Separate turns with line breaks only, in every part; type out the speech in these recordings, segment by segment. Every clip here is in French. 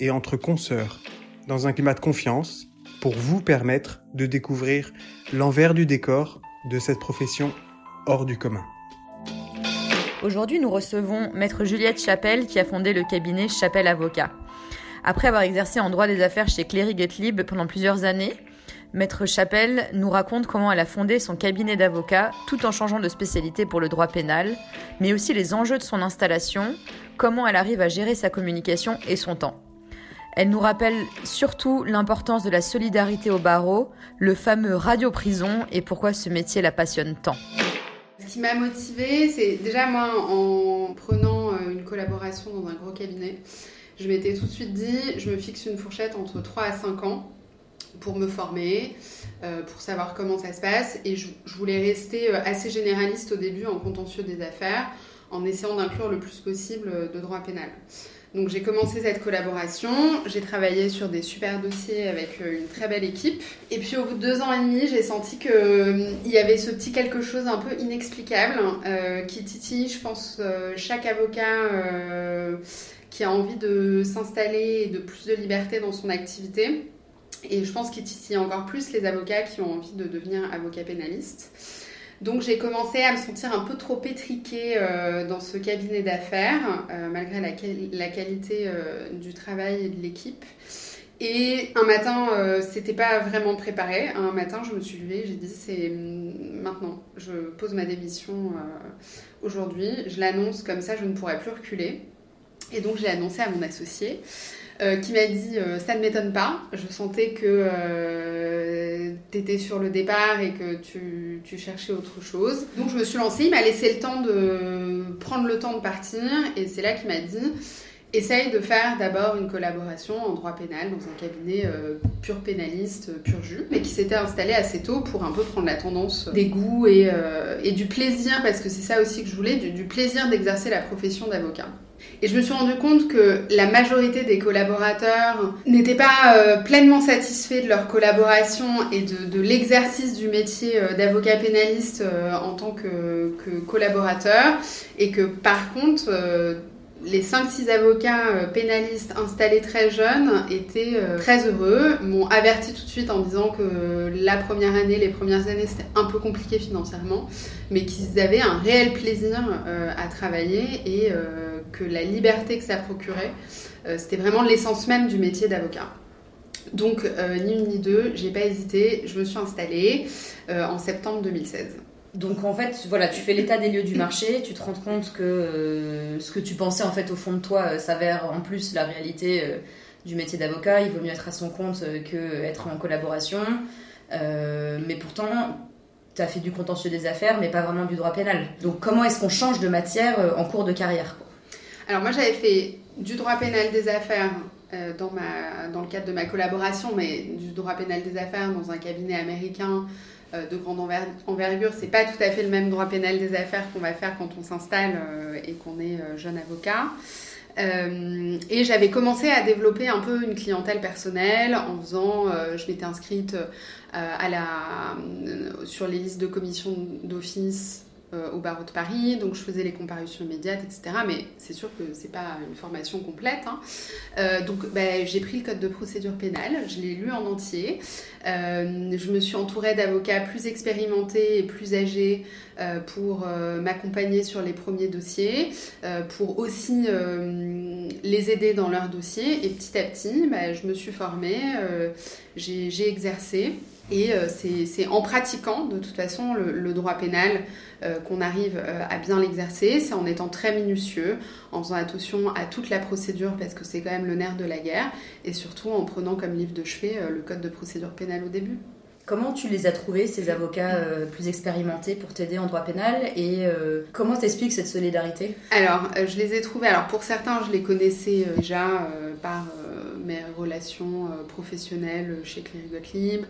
et entre consoeurs, dans un climat de confiance, pour vous permettre de découvrir l'envers du décor de cette profession hors du commun.
Aujourd'hui, nous recevons maître Juliette Chapelle qui a fondé le cabinet Chapelle Avocat. Après avoir exercé en droit des affaires chez Cléry Gottlieb pendant plusieurs années, Maître Chapelle nous raconte comment elle a fondé son cabinet d'avocat tout en changeant de spécialité pour le droit pénal, mais aussi les enjeux de son installation, comment elle arrive à gérer sa communication et son temps. Elle nous rappelle surtout l'importance de la solidarité au barreau, le fameux radio-prison et pourquoi ce métier la passionne tant.
Ce qui m'a motivée, c'est déjà moi en prenant euh, une collaboration dans un gros cabinet, je m'étais tout de suite dit, je me fixe une fourchette entre 3 à 5 ans pour me former, euh, pour savoir comment ça se passe. Et je, voulais rester euh, assez généraliste au début en contentieux des affaires, en essayant d'inclure le plus possible de droit pénal. Donc j'ai commencé cette collaboration, j'ai travaillé sur des super dossiers avec une très belle équipe. Et puis au bout de deux ans et demi, j'ai senti qu'il y avait ce petit quelque chose un peu inexplicable qui titille, je pense, chaque avocat qui a envie de s'installer et de plus de liberté dans son activité. Et je pense qu'il titille encore plus les avocats qui ont envie de devenir avocat pénaliste. Donc j'ai commencé à me sentir un peu trop pétriquée euh, dans ce cabinet d'affaires, euh, malgré la, qualité euh, du travail et de l'équipe. Et un matin, c'était pas vraiment préparé. Un matin, je me suis levée, j'ai dit c'est maintenant, je pose ma démission aujourd'hui, je l'annonce comme ça, je ne pourrai plus reculer. Et donc j'ai annoncé à mon associé. Euh, qui m'a dit euh, ça ne m'étonne pas. Je sentais que euh, tu étais sur le départ et que tu, cherchais autre chose. Donc je me suis lancée. Il m'a laissé le temps de prendre le temps de partir et c'est là qu'il m'a dit essaye de faire d'abord une collaboration en droit pénal dans un cabinet pur pénaliste, pur jus, mais qui s'était installé assez tôt pour un peu prendre la tendance des goûts et du plaisir, parce que c'est ça aussi que je voulais, du plaisir d'exercer la profession d'avocat. Et je me suis rendu compte que la majorité des collaborateurs n'étaient pas euh, pleinement satisfaits de leur collaboration et de, l'exercice du métier euh, d'avocat pénaliste euh, en tant que, que, collaborateur. Et que par contre, les 5-6 avocats pénalistes installés très jeunes étaient très heureux, m'ont averti tout de suite en disant que la première année, les premières années, c'était un peu compliqué financièrement, mais qu'ils avaient un réel plaisir à travailler et que la liberté que ça procurait, euh, c'était vraiment l'essence même du métier d'avocat. Donc, euh, ni une ni deux, j'ai pas hésité, je me suis installée euh, en septembre 2016.
Donc en fait, voilà, tu fais l'état des lieux du marché, tu te rends compte que ce que tu pensais en fait au fond de toi s'avère en plus la réalité du métier d'avocat. Il vaut mieux être à son compte que être en collaboration. mais pourtant, tu as fait du contentieux des affaires, mais pas vraiment du droit pénal. Donc comment est-ce qu'on change de matière en cours de carrière
alors moi j'avais fait du droit pénal des affaires euh, dans, le cadre de ma collaboration, mais du droit pénal des affaires dans un cabinet américain euh, de grande envergure. C'est pas tout à fait le même droit pénal des affaires qu'on va faire quand on s'installe euh, et qu'on est jeune avocat. et j'avais commencé à développer un peu une clientèle personnelle en faisant, je m'étais inscrite sur les listes de commissions d'office euh, au barreau de Paris, donc je faisais les comparutions immédiates, etc. Mais c'est sûr que c'est pas une formation complète. Hein. Euh, donc ben, j'ai pris le code de procédure pénale, je l'ai lu en entier. Euh, je me suis entourée d'avocats plus expérimentés et plus âgés pour m'accompagner sur les premiers dossiers, pour aussi les aider dans leurs dossiers. Et petit à petit, ben, je me suis formée, j'ai exercé. Et c'est en pratiquant, de toute façon, le droit pénal euh, qu'on arrive euh, à bien l'exercer, c'est en étant très minutieux, en faisant attention à toute la procédure parce que c'est quand même le nerf de la guerre, et surtout en prenant comme livre de chevet euh, le code de procédure pénale au début.
Comment tu les as trouvés, ces avocats plus expérimentés pour t'aider en droit pénal et comment t'expliques cette solidarité?
Alors, je les ai trouvés, alors pour certains, je les connaissais déjà par relations professionnelles chez Cléry Gottlieb,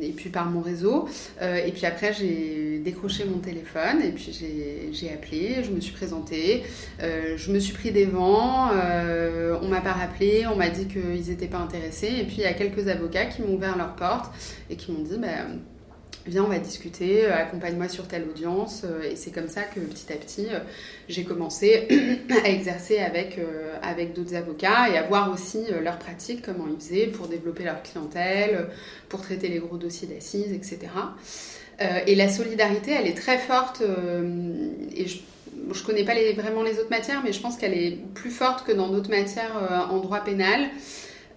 et puis par mon réseau. et puis après, j'ai décroché mon téléphone, et puis j'ai appelé, je me suis présentée, je me suis pris des vents, on m'a pas rappelé, on m'a dit qu'ils n'étaient pas intéressés, et puis il y a quelques avocats qui m'ont ouvert leurs portes et qui m'ont dit, bah, viens, on va discuter, euh, accompagne-moi sur telle audience. Euh, et c'est comme ça que petit à petit, euh, j'ai commencé à exercer avec, avec d'autres avocats et à voir aussi leur pratique, comment ils faisaient pour développer leur clientèle, pour traiter les gros dossiers d'assises, etc. et la solidarité, elle est très forte. et je ne connais pas vraiment les autres matières, mais je pense qu'elle est plus forte que dans d'autres matières en droit pénal.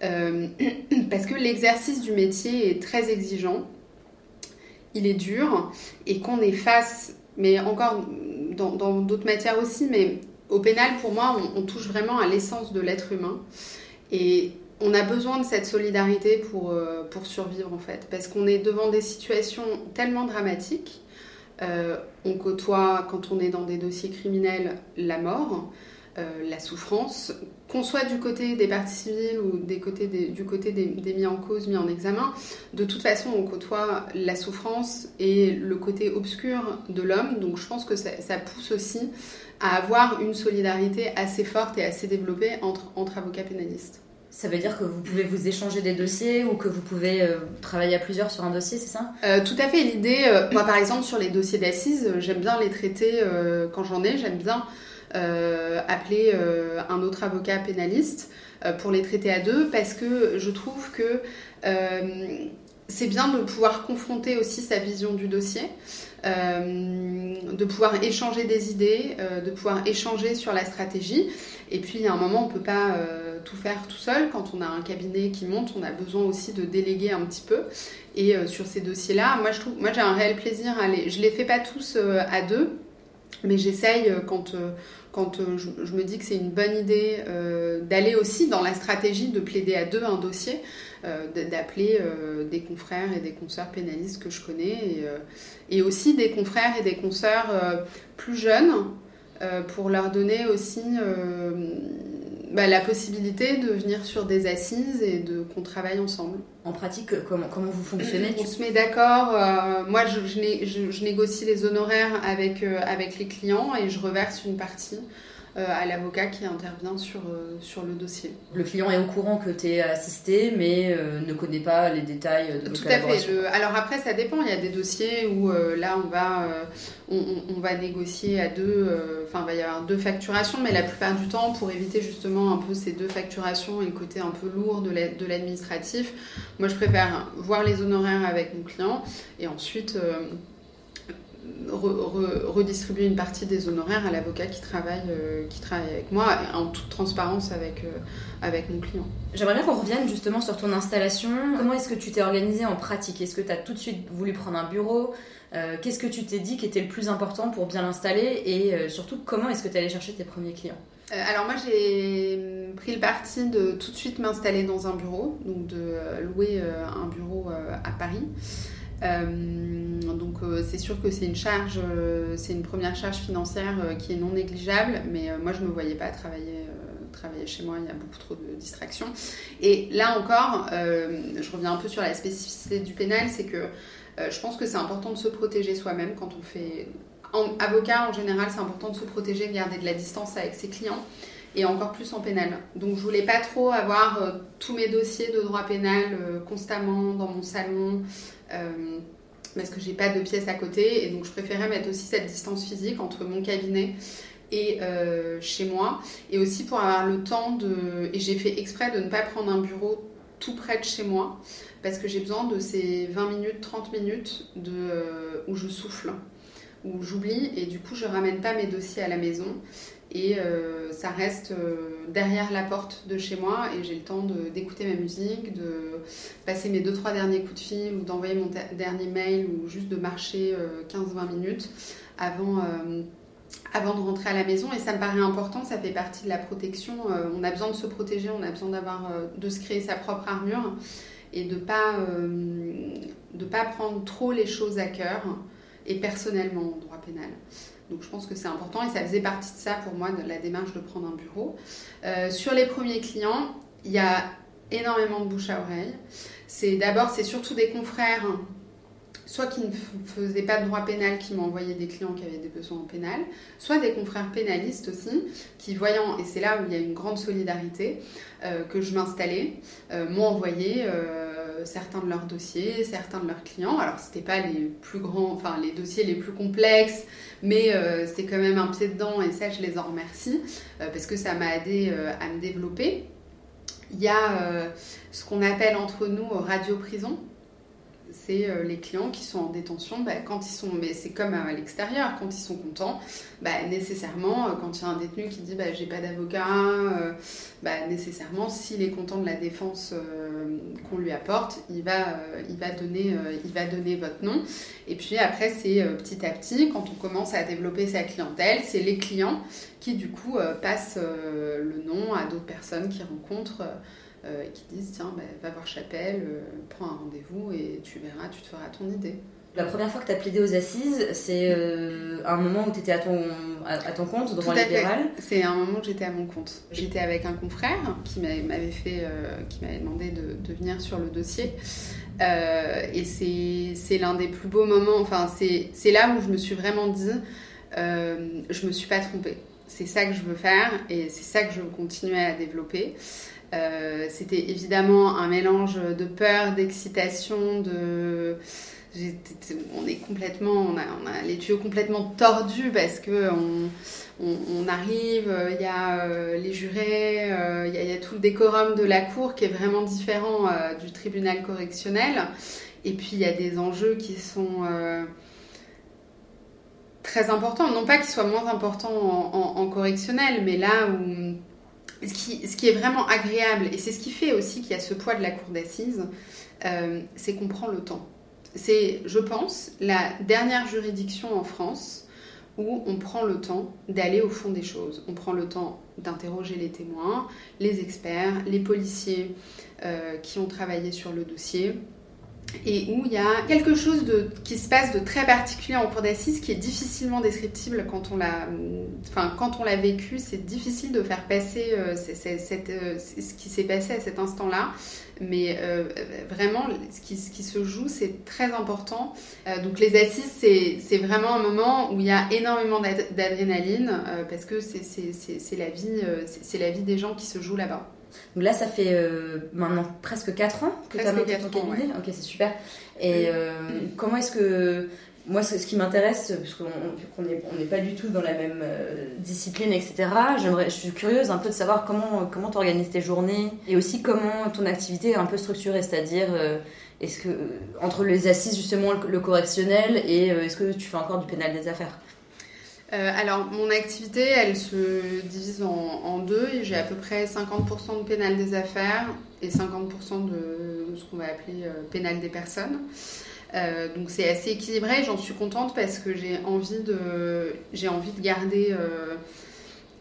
parce que l'exercice du métier est très exigeant il est dur et qu'on est face, mais encore dans d'autres matières aussi, mais au pénal, pour moi, on, touche vraiment à l'essence de l'être humain. Et on a besoin de cette solidarité pour, euh, pour survivre, en fait, parce qu'on est devant des situations tellement dramatiques. Euh, on côtoie, quand on est dans des dossiers criminels, la mort. Euh, la souffrance, qu'on soit du côté des parties civiles ou des côtés du côté des, mis en cause, mis en examen, de toute façon on côtoie la souffrance et le côté obscur de l'homme, donc je pense que ça, pousse aussi à avoir une solidarité assez forte et assez développée entre, entre avocats pénalistes.
Ça veut dire que vous pouvez vous échanger des dossiers ou que vous pouvez euh, travailler à plusieurs sur un dossier, c'est ça?
Euh, Tout à fait. L'idée, moi par exemple sur les dossiers d'assises, j'aime bien les traiter quand j'en ai, j'aime bien appeler euh, un autre avocat pénaliste euh, pour les traiter à deux parce que je trouve que c'est bien de pouvoir confronter aussi sa vision du dossier, de pouvoir échanger des idées, de pouvoir échanger sur la stratégie. Et puis, à un moment, on ne peut pas tout faire tout seul. Quand on a un cabinet qui monte, on a besoin aussi de déléguer un petit peu. Et sur ces dossiers-là, moi, j'ai un réel plaisir à aller. Je les fais pas tous à deux, mais j'essaye quand quand euh, je, me dis que c'est une bonne idée euh, d'aller aussi dans la stratégie de plaider à deux un dossier, euh, d'appeler des confrères et des consoeurs pénalistes que je connais, et, aussi des confrères et des consoeurs plus jeunes, pour leur donner aussi bah, la possibilité de venir sur des assises et de qu'on travaille ensemble.
En pratique, comment, comment vous fonctionnez
On se met d'accord. Euh, moi, je, je, négocie les honoraires avec, euh, avec les clients et je reverse une partie à l'avocat qui intervient sur, euh, sur le dossier.
Le client est au courant que tu es assisté, mais euh, ne connaît pas les détails de
Tout à fait. alors après, ça dépend. Il y a des dossiers où là, on va, on, va négocier à deux, enfin, il va y avoir deux facturations, mais la plupart du temps, pour éviter justement un peu ces deux facturations et le côté un peu lourd de l'administratif, moi, je préfère voir les honoraires avec mon client et ensuite redistribuer une partie des honoraires à l'avocat qui travaille, euh, qui travaille avec moi en toute transparence avec, euh, avec mon client.
J'aimerais bien qu'on revienne justement sur ton installation. Comment est-ce que tu t'es organisé en pratique? Est-ce que tu as tout de suite voulu prendre un bureau? Euh, Qu'est-ce que tu t'es dit qui était le plus important pour bien l'installer? Et surtout, comment est-ce que tu allé chercher tes premiers clients?
Alors moi j'ai pris le parti de tout de suite m'installer dans un bureau, donc de louer un bureau à Paris. Euh, donc euh, c'est sûr que c'est une charge, euh, c'est une première charge financière qui est non négligeable, mais moi je ne me voyais pas travailler travailler chez moi, il y a beaucoup trop de distractions. Et là encore, je reviens un peu sur la spécificité du pénal, c'est que je pense que c'est important de se protéger soi-même quand on fait... En, avocat, en général, c'est important de se protéger, de garder de la distance avec ses clients, et encore plus en pénal. Donc je voulais pas trop avoir tous mes dossiers de droit pénal constamment dans mon salon, euh, parce que j'ai pas de pièces à côté. Et donc je préférais mettre aussi cette distance physique entre mon cabinet et euh, chez moi. Et aussi pour avoir le temps de et j'ai fait exprès de ne pas prendre un bureau tout près de chez moi parce que j'ai besoin de ces 20 minutes 30 minutes de, euh, où je souffle où j'oublie. Et du coup je ramène pas mes dossiers à la maison et euh, ça reste euh, derrière la porte de chez moi et j'ai le temps d'écouter ma musique, de passer mes deux trois derniers coups de fil ou d'envoyer mon dernier mail ou juste de marcher 15-20 euh, minutes avant, avant de rentrer à la maison et ça me paraît important, ça fait partie de la protection. on a besoin de se protéger, on a besoin d'avoir de se créer sa propre armure et de pas pas prendre trop les choses à cœur et personnellement en droit pénal. Donc je pense que c'est important et ça faisait partie de ça pour moi, de la démarche de prendre un bureau. Euh, sur les premiers clients, il y a énormément de bouche à oreille. C'est d'abord, c'est surtout des confrères soit qui ne faisaient pas de droit pénal, qui m'envoyaient des clients qui avaient des besoins en pénal, soit des confrères pénalistes aussi, qui voyant, et c'est là où il y a une grande solidarité, euh, que je m'installais, euh, m'ont envoyé euh, certains de leurs dossiers, certains de leurs clients. Alors c'était pas les plus grands, enfin les dossiers les plus complexes, mais c'est quand même un pied dedans et ça je les en remercie parce que ça m'a aidé à me développer. Il y a ce qu'on appelle entre nous radio-prison c'est euh, les clients qui sont en détention, bah, quand ils sont, mais c'est comme à l'extérieur, quand ils sont contents, bah, nécessairement, euh, quand il y a un détenu qui dit bah, j'ai pas d'avocat, euh, bah, nécessairement, s'il est content de la défense qu'on lui apporte, il va, il, va donner, il va donner votre nom. Et puis après, c'est petit à petit, quand on commence à développer sa clientèle, c'est les clients qui du coup passent le nom à d'autres personnes qui rencontrent. Euh, et qui disent tiens, bah, va voir Chapelle, euh, prends un rendez-vous et tu verras, tu te feras ton idée.
La première fois que tu as plaidé aux assises, c'est euh, un moment où tu étais à ton, à, ton compte, droit libéral
C'est un moment où j'étais à mon compte. J'étais avec un confrère qui m'avait fait, qui m'avait demandé de, de, venir sur le dossier. et c'est l'un des plus beaux moments, enfin c'est là où je me suis vraiment dit, je me suis pas trompée. C'est ça que je veux faire et c'est ça que je veux continuer à développer. Euh, c'était évidemment un mélange de peur, d'excitation, de on est complètement, on a, les tuyaux complètement tordus parce que on, arrive, il y a euh, les jurés, euh, il, y a, tout le décorum de la cour qui est vraiment différent du tribunal correctionnel. Et puis il y a des enjeux qui sont très importants, non pas qu'ils soient moins importants en correctionnel, mais là où ce qui, est vraiment agréable, et c'est ce qui fait aussi qu'il y a ce poids de la cour d'assises, euh, c'est qu'on prend le temps. C'est, je pense, la dernière juridiction en France où on prend le temps d'aller au fond des choses. On prend le temps d'interroger les témoins, les experts, les policiers euh, qui ont travaillé sur le dossier, et où il y a quelque chose de, qui se passe de très particulier en cours d'assises qui est difficilement descriptible quand on l'a, enfin, quand on l'a vécu, c'est difficile de faire passer euh, euh, ce qui s'est passé à cet instant-là. Mais euh, vraiment, ce qui, ce qui, se joue, c'est très important. donc les assises, c'est vraiment un moment où il y a énormément d'adrénaline parce que c'est la, vie, c'est la vie des gens qui se jouent là-bas.
Donc là, ça fait euh, maintenant presque 4 ans que tu as monté ton cabinet. Ok, c'est super. Et euh, comment est-ce que. Moi, ce qui m'intéresse, parce qu'on n'est on pas du tout dans la même euh, discipline, etc., je suis curieuse un peu de savoir comment comment tu organises tes journées et aussi comment ton activité est un peu structurée, c'est-à-dire est-ce que entre les assises justement le correctionnel et est-ce que tu fais encore du pénal des affaires?
Euh, alors, mon activité, elle se divise en, deux. J'ai à peu près 50% de pénal des affaires et 50% de ce qu'on va appeler euh, pénal des personnes. Euh, donc c'est assez équilibré, j'en suis contente parce que j'ai envie de, j'ai envie de garder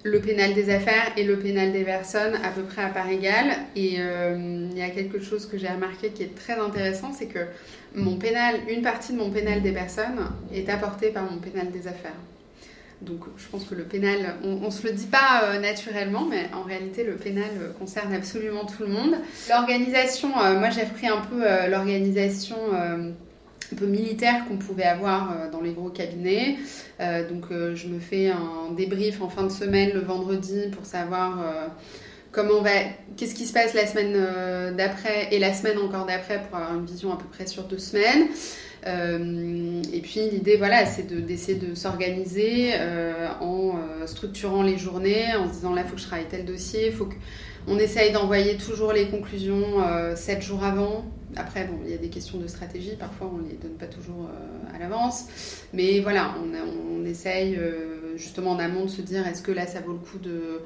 le pénal des affaires et le pénal des personnes à peu près à part égale. Et il y a quelque chose que j'ai remarqué qui est très intéressant, c'est que mon pénal, une partie de mon pénal des personnes est apportée par mon pénal des affaires. Donc je pense que le pénal, on ne se le dit pas euh, naturellement, mais en réalité le pénal euh, concerne absolument tout le monde. L'organisation, euh, moi j'ai repris un peu l'organisation un peu militaire qu'on pouvait avoir dans les gros cabinets. donc je me fais un débrief en fin de semaine le vendredi pour savoir comment va, qu'est-ce qui se passe la semaine d'après et la semaine encore d'après pour avoir une vision à peu près sur deux semaines. Euh, et puis l'idée, voilà, c'est d'essayer de, s'organiser euh, en euh, structurant les journées, en se disant là, il faut que je travaille tel dossier, faut qu'on essaye d'envoyer toujours les conclusions 7 jours avant. Après, bon, il y a des questions de stratégie, parfois on ne les donne pas toujours à l'avance. Mais voilà, on, on essaye justement en amont de se dire est-ce que là ça vaut le coup de,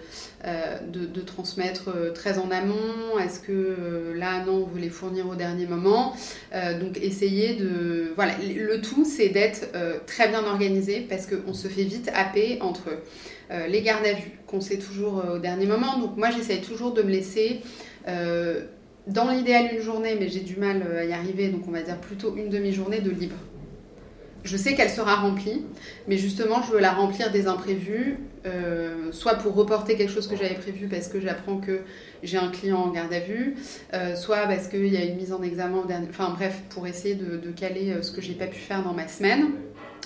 euh, de, transmettre euh, très en amont? Est-ce que euh, là non, on veut les fournir au dernier moment? Donc essayer de... Voilà, le tout c'est d'être très bien organisé parce qu'on se fait vite happer entre les gardes à vue qu'on sait toujours au dernier moment. Donc moi j'essaye toujours de me laisser dans l'idéal une journée, mais j'ai du mal à y arriver, donc on va dire plutôt une demi-journée de libre. Je sais qu'elle sera remplie, mais justement, je veux la remplir des imprévus, euh, soit pour reporter quelque chose que j'avais prévu parce que j'apprends que j'ai un client en garde à vue, euh, soit parce qu'il y a une mise en examen, enfin bref, pour essayer de, caler ce que j'ai pas pu faire dans ma semaine.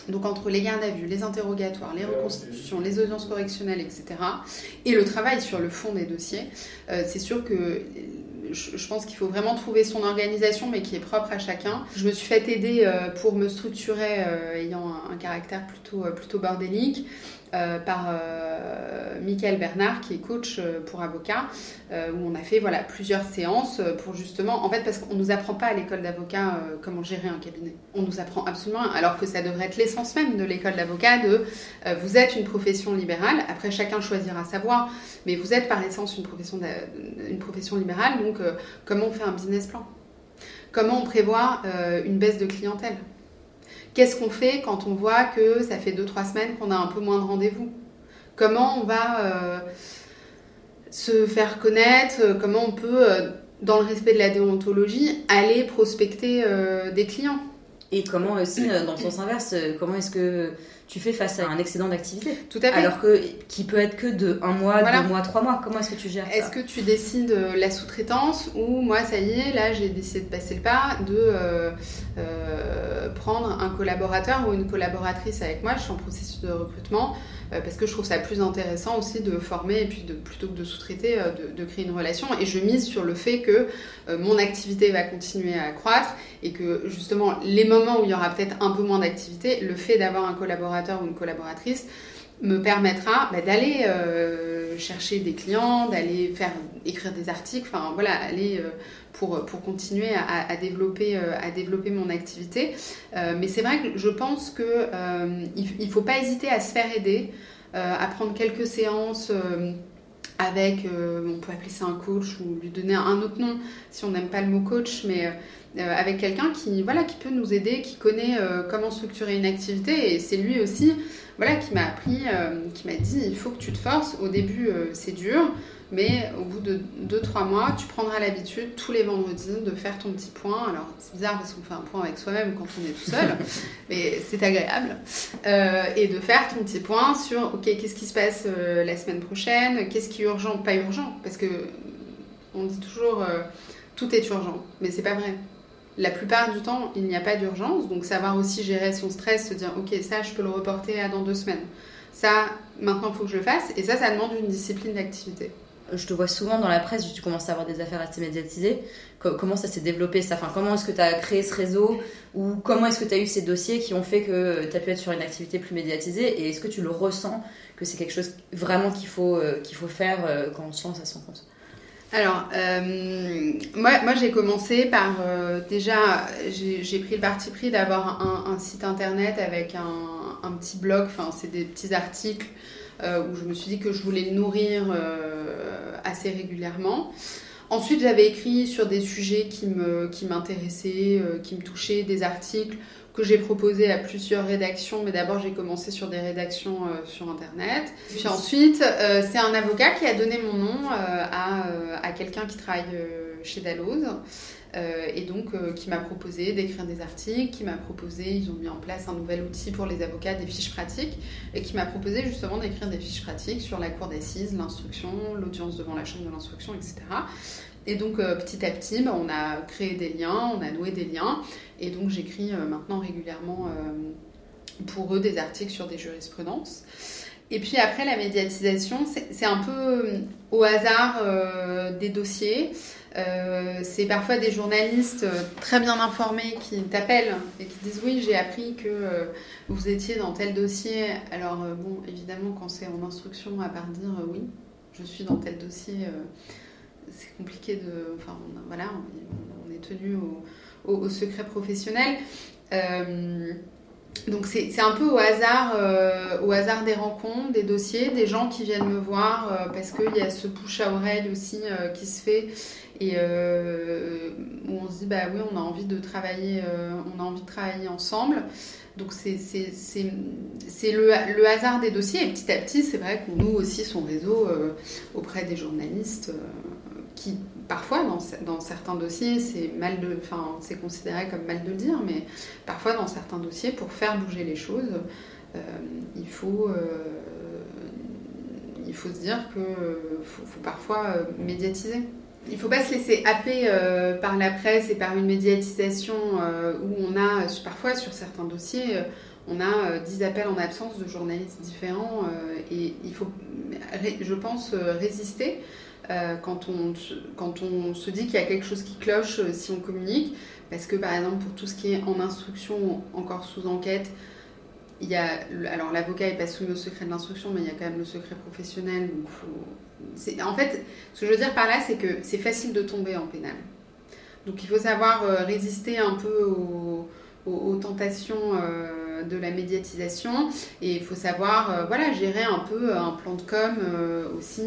Donc entre les gardes à vue, les interrogatoires, les reconstitutions, les audiences correctionnelles, etc., et le travail sur le fond des dossiers, c'est sûr que je, pense qu'il faut vraiment trouver son organisation, mais qui est propre à chacun. Je me suis fait aider euh, pour me structurer, euh, ayant un, caractère plutôt, euh, plutôt bordélique. Euh, par euh, Michael Bernard, qui est coach euh, pour avocats, où on a fait voilà, plusieurs séances pour justement, en fait, parce qu'on ne nous apprend pas à l'école d'avocat comment gérer un cabinet. On nous apprend absolument, alors que ça devrait être l'essence même de l'école d'avocat, de vous êtes une profession libérale, après chacun choisira sa voie, mais vous êtes par essence une profession libérale, donc comment on fait un business plan? Comment on prévoit une baisse de clientèle? Qu'est-ce qu'on fait quand on voit que ça fait 2-3 semaines qu'on a un peu moins de rendez-vous? Comment on va euh, se faire connaître? Comment on peut, euh, dans le respect de la déontologie, aller prospecter euh, des clients?
Et comment aussi, dans le sens inverse, comment est-ce que tu fais face à un excédent d'activité.
Tout à fait.
Alors que qui peut être que de un mois, deux mois, trois mois. Comment est-ce que tu gères
Est-ce que tu décides la sous-traitance ou moi ça y est, là j'ai décidé de passer le pas de euh, euh, prendre un collaborateur ou une collaboratrice avec moi. Je suis en processus de recrutement. Euh, parce que je trouve ça plus intéressant aussi de former et puis de, plutôt que de sous-traiter, de, créer une relation. Et je mise sur le fait que mon activité va continuer à croître et que justement les moments où il y aura peut-être un peu moins d'activité, le fait d'avoir un collaborateur ou une collaboratrice me permettra bah, d'aller chercher des clients, d'aller faire écrire des articles, enfin voilà, aller pour, pour continuer à, développer, à développer mon activité. mais c'est vrai que je pense qu'il il ne faut pas hésiter à se faire aider. Euh, à prendre quelques séances euh, avec, euh, on peut appeler ça un coach ou lui donner un autre nom si on n'aime pas le mot coach, mais avec quelqu'un qui, voilà, qui peut nous aider, qui connaît comment structurer une activité. Et c'est lui aussi voilà, qui m'a appris, qui m'a dit il faut que tu te forces. Au début, c'est dur. Mais au bout de 2-3 mois, tu prendras l'habitude tous les vendredis de faire ton petit point. Alors c'est bizarre parce qu'on fait un point avec soi-même quand on est tout seul, mais c'est agréable. Euh, et de faire ton petit point sur, ok, qu'est-ce qui se passe euh, la semaine prochaine, qu'est-ce qui est urgent, pas urgent, parce que on dit toujours euh, tout est urgent, mais c'est pas vrai. La plupart du temps, il n'y a pas d'urgence, donc savoir aussi gérer son stress, se dire, ok, ça, je peux le reporter à dans deux semaines. Ça, maintenant, il faut que je le fasse, et ça, ça demande une discipline d'activité
je te vois souvent dans la presse, tu commences à avoir des affaires assez médiatisées. Comment ça s'est développé ça? Enfin, Comment est-ce que tu as créé ce réseau? Ou comment est-ce que tu as eu ces dossiers qui ont fait que tu as pu être sur une activité plus médiatisée? Et est-ce que tu le ressens que c'est quelque chose vraiment qu'il faut, euh, qu'il faut faire euh, quand on se lance à son compte?
Alors, euh, moi, j'ai commencé par déjà, j'ai pris le parti pris d'avoir un, site internet avec un, un petit blog, enfin c'est des petits articles euh, où je me suis dit que je voulais le nourrir euh, assez régulièrement. Ensuite, j'avais écrit sur des sujets qui m'intéressaient, qui, euh, qui me touchaient, des articles que j'ai proposés à plusieurs rédactions, mais d'abord j'ai commencé sur des rédactions sur Internet. Puis ensuite, c'est un avocat qui a donné mon nom à, à quelqu'un qui travaille chez Dalloz. Euh, et donc euh, qui m'a proposé d'écrire des articles, qui m'a proposé, ils ont mis en place un nouvel outil pour les avocats, des fiches pratiques, et qui m'a proposé justement d'écrire des fiches pratiques sur la cour d'assises, l'instruction, l'audience devant la chambre de l'instruction, etc. Et donc euh, petit à petit, bah, on a créé des liens, on a noué des liens, et donc j'écris maintenant régulièrement pour eux des articles sur des jurisprudences. Et puis après, la médiatisation, c'est un peu au hasard des dossiers. Euh, c'est parfois des journalistes euh, très bien informés qui t'appellent et qui disent oui j'ai appris que euh, vous étiez dans tel dossier. Alors bon évidemment quand c'est en instruction à part dire oui je suis dans tel dossier c'est compliqué de enfin voilà on, est tenu au, secret professionnel. Donc c'est un peu au hasard, au hasard des rencontres, des dossiers, des gens qui viennent me voir parce qu'il y a ce bouche à oreille aussi qui se fait. Et euh, où on se dit bah oui on a envie de travailler euh, on a envie de travailler ensemble. Donc c'est le, le, hasard des dossiers. Et petit à petit c'est vrai qu'on noue aussi son réseau euh, auprès des journalistes qui parfois, dans, certains dossiers, c'est mal enfin, c'est considéré comme mal de le dire, mais parfois dans certains dossiers, pour faire bouger les choses, euh, il faut il faut se dire qu'il faut, parfois médiatiser. Il ne faut pas se laisser happer par la presse et par une médiatisation où on a parfois sur certains dossiers on a 10 appels en absence de journalistes différents et il faut, je pense, résister euh, quand, on, se dit qu'il y a quelque chose qui cloche euh, si on communique. Parce que par exemple, pour tout ce qui est en instruction, encore sous enquête, il y a, alors l'avocat n'est pas soumis au secret de l'instruction, mais il y a quand même le secret professionnel. En fait, ce que je veux dire par là, c'est que c'est facile de tomber en pénal. Donc il faut savoir euh, résister un peu aux, aux, tentations de la médiatisation et il faut savoir voilà, gérer un peu un plan de com aussi.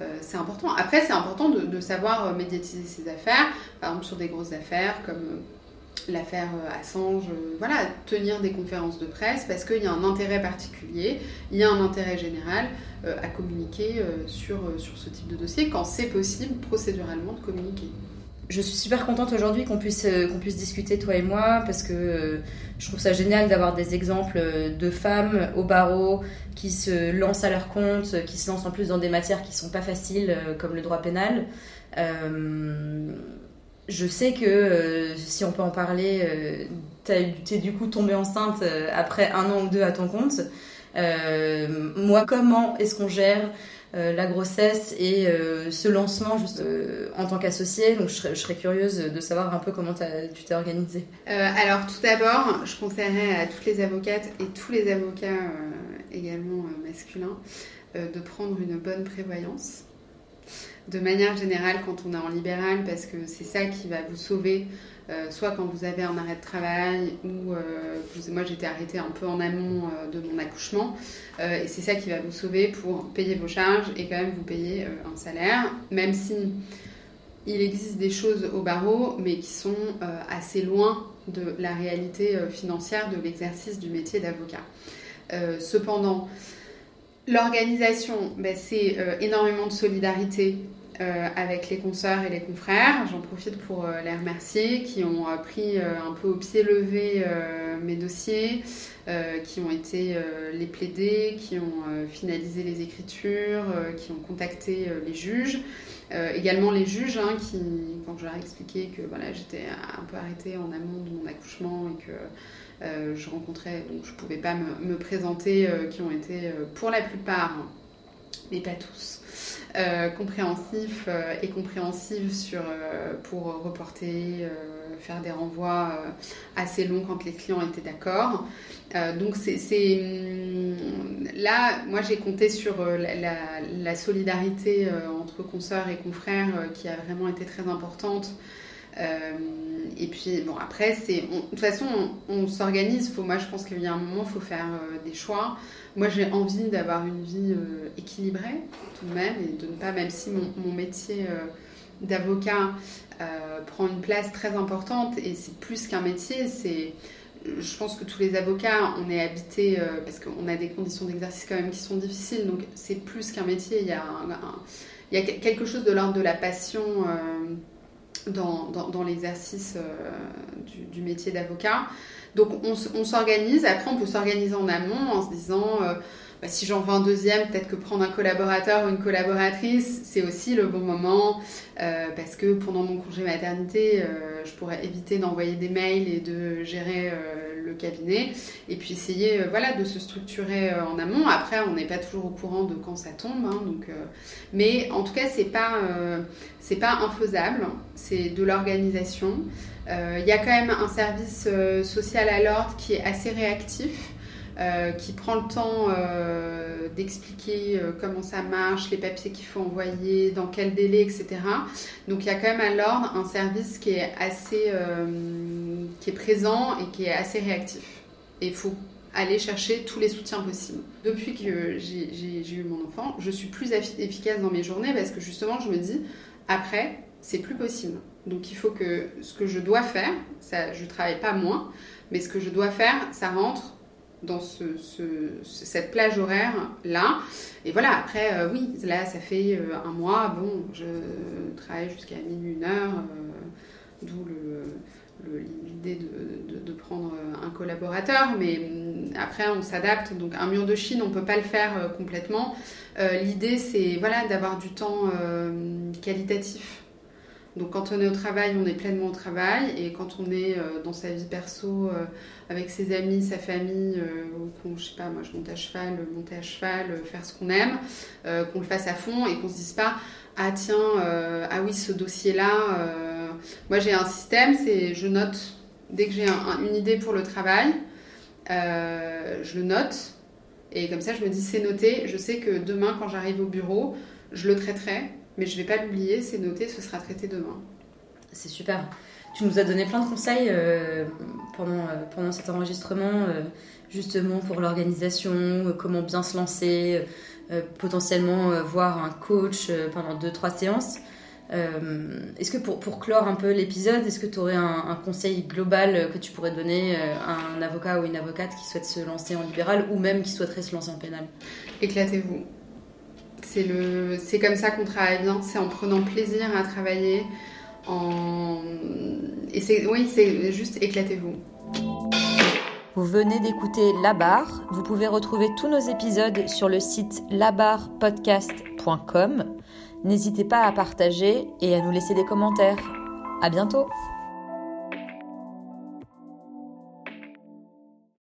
Euh, c'est important. Après, c'est important de, savoir euh, médiatiser ses affaires, par exemple sur des grosses affaires comme euh, l'affaire Assange, voilà, tenir des conférences de presse parce qu'il y a un intérêt particulier, il y a un intérêt général à communiquer sur, sur ce type de dossier quand c'est possible procéduralement de communiquer
je suis super contente aujourd'hui qu'on puisse, euh, qu'on puisse discuter, toi et moi, parce que euh, je trouve ça génial d'avoir des exemples de femmes au barreau qui se lancent à leur compte, qui se lancent en plus dans des matières qui sont pas faciles, euh, comme le droit pénal. je sais que, si on peut en parler, tu es du coup tombée enceinte après un an ou deux à ton compte. Moi, comment est-ce qu'on gère euh, la grossesse et euh, ce lancement euh, en tant qu'associée? Donc je serais, curieuse de savoir un peu comment tu t'es organisée.
alors tout d'abord, je conseillerais à toutes les avocates et tous les avocats également masculins de prendre une bonne prévoyance. De manière générale, quand on est en libéral, parce que c'est ça qui va vous sauver euh, soit quand vous avez un arrêt de travail ou euh, moi j'étais arrêtée un peu en amont euh, de mon accouchement et c'est ça qui va vous sauver pour payer vos charges et quand même vous payer un salaire, même si il existe des choses au barreau mais qui sont assez loin de la réalité financière de l'exercice du métier d'avocat. cependant, L'organisation, ben, c'est énormément de solidarité euh, avec les consoeurs et les confrères. J'en profite pour euh, les remercier qui ont euh, pris un peu au pied levé mes dossiers, qui ont été les plaider, qui ont finalisé les écritures, qui ont contacté les juges. également les juges hein, qui, quand je leur ai expliqué que voilà, j'étais un peu arrêtée en amont de mon accouchement et que je rencontrais, donc je ne pouvais pas me, présenter, qui ont été pour la plupart, mais pas tous, compréhensif euh, et compréhensive sur, euh, pour reporter, faire des renvois assez longs quand les clients étaient d'accord. donc c'est hum, là, moi j'ai compté sur la, solidarité entre consoeurs et confrères qui a vraiment été très importante. Et puis, bon, après, c'est. De toute façon, on, s'organise. Moi, je pense qu'il y a un moment, il faut faire des choix. Moi, j'ai envie d'avoir une vie euh, équilibrée tout de même et de ne pas, même si mon, métier euh, d'avocat euh, prend une place très importante et c'est plus qu'un métier, c'est je pense que tous les avocats, on est habités parce qu'on a des conditions d'exercice quand même qui sont difficiles, donc c'est plus qu'un métier. Il y, a il y a quelque chose de l'ordre de la passion dans, dans, l'exercice du, du, métier d'avocat. Donc on, s'organise, après on peut s'organiser en amont en se disant euh, bah, si j'en veux un deuxième, peut-être que prendre un collaborateur ou une collaboratrice, c'est aussi le bon moment euh, parce que pendant mon congé maternité, euh, je pourrais éviter d'envoyer des mails et de gérer cabinet et puis essayer voilà, de se structurer en amont. Après, on n'est pas toujours au courant de quand ça tombe, hein, donc, mais en tout cas, c'est pas, c'est pas infaisable, c'est de l'organisation. Il y a quand même un service social à l'ordre qui est assez réactif. Euh, qui prend le temps euh, d'expliquer euh, comment ça marche, les papiers qu'il faut envoyer, dans quel délai, etc. Donc il y a quand même à l'ordre un service qui est assez, qui est présent et qui est assez réactif. Et il faut aller chercher tous les soutiens possibles. Depuis que j'ai eu mon enfant, je suis plus efficace dans mes journées parce que justement je me dis, après, c'est plus possible. Donc il faut que ce que je dois faire, ça, je travaille pas moins, mais ce que je dois faire, ça rentre dans ce, cette plage horaire là. Et voilà, après, euh, oui, là, ça fait euh, un mois, bon, je travaille jusqu'à minuit, une heure, euh, d'où l'idée de, de, prendre un collaborateur, mais mm, après on s'adapte. Donc un mur de Chine, on ne peut pas le faire complètement. L'idée, c'est voilà, d'avoir du temps qualitatif donc quand on est au travail, on est pleinement au travail. Et quand on est euh, dans sa vie perso euh, avec ses amis, sa famille, euh, je sais pas, moi je monte à cheval, monter à cheval, faire ce qu'on aime, qu'on le fasse à fond et qu'on se dise pas ah tiens ah oui ce dossier là, moi j'ai un système, c'est je note. Dès que j'ai une idée pour le travail, je le note. Et comme ça je me dis c'est noté, je sais que demain quand j'arrive au bureau, je le traiterai mais je ne vais pas l'oublier, c'est noté, ce sera traité demain.
C'est super. Tu nous as donné plein de conseils euh, pendant, euh, pendant cet enregistrement, euh, justement pour l'organisation, comment bien se lancer, potentiellement voir un coach pendant 2-3 séances. est-ce que pour, pour, clore un peu l'épisode, est-ce que tu aurais un, un, conseil global que tu pourrais donner à un avocat ou une avocate qui souhaite se lancer en libéral ou même qui souhaiterait se lancer en pénal?
Éclatez-vous c'est comme ça qu'on travaille bien, c'est en prenant plaisir à travailler, et c'est, oui, c'est juste éclatez-vous.
Vous venez d'écouter La Barre. Vous pouvez retrouver tous nos épisodes sur le site labarrepodcast.com. N'hésitez pas à partager et à nous laisser des commentaires. À bientôt!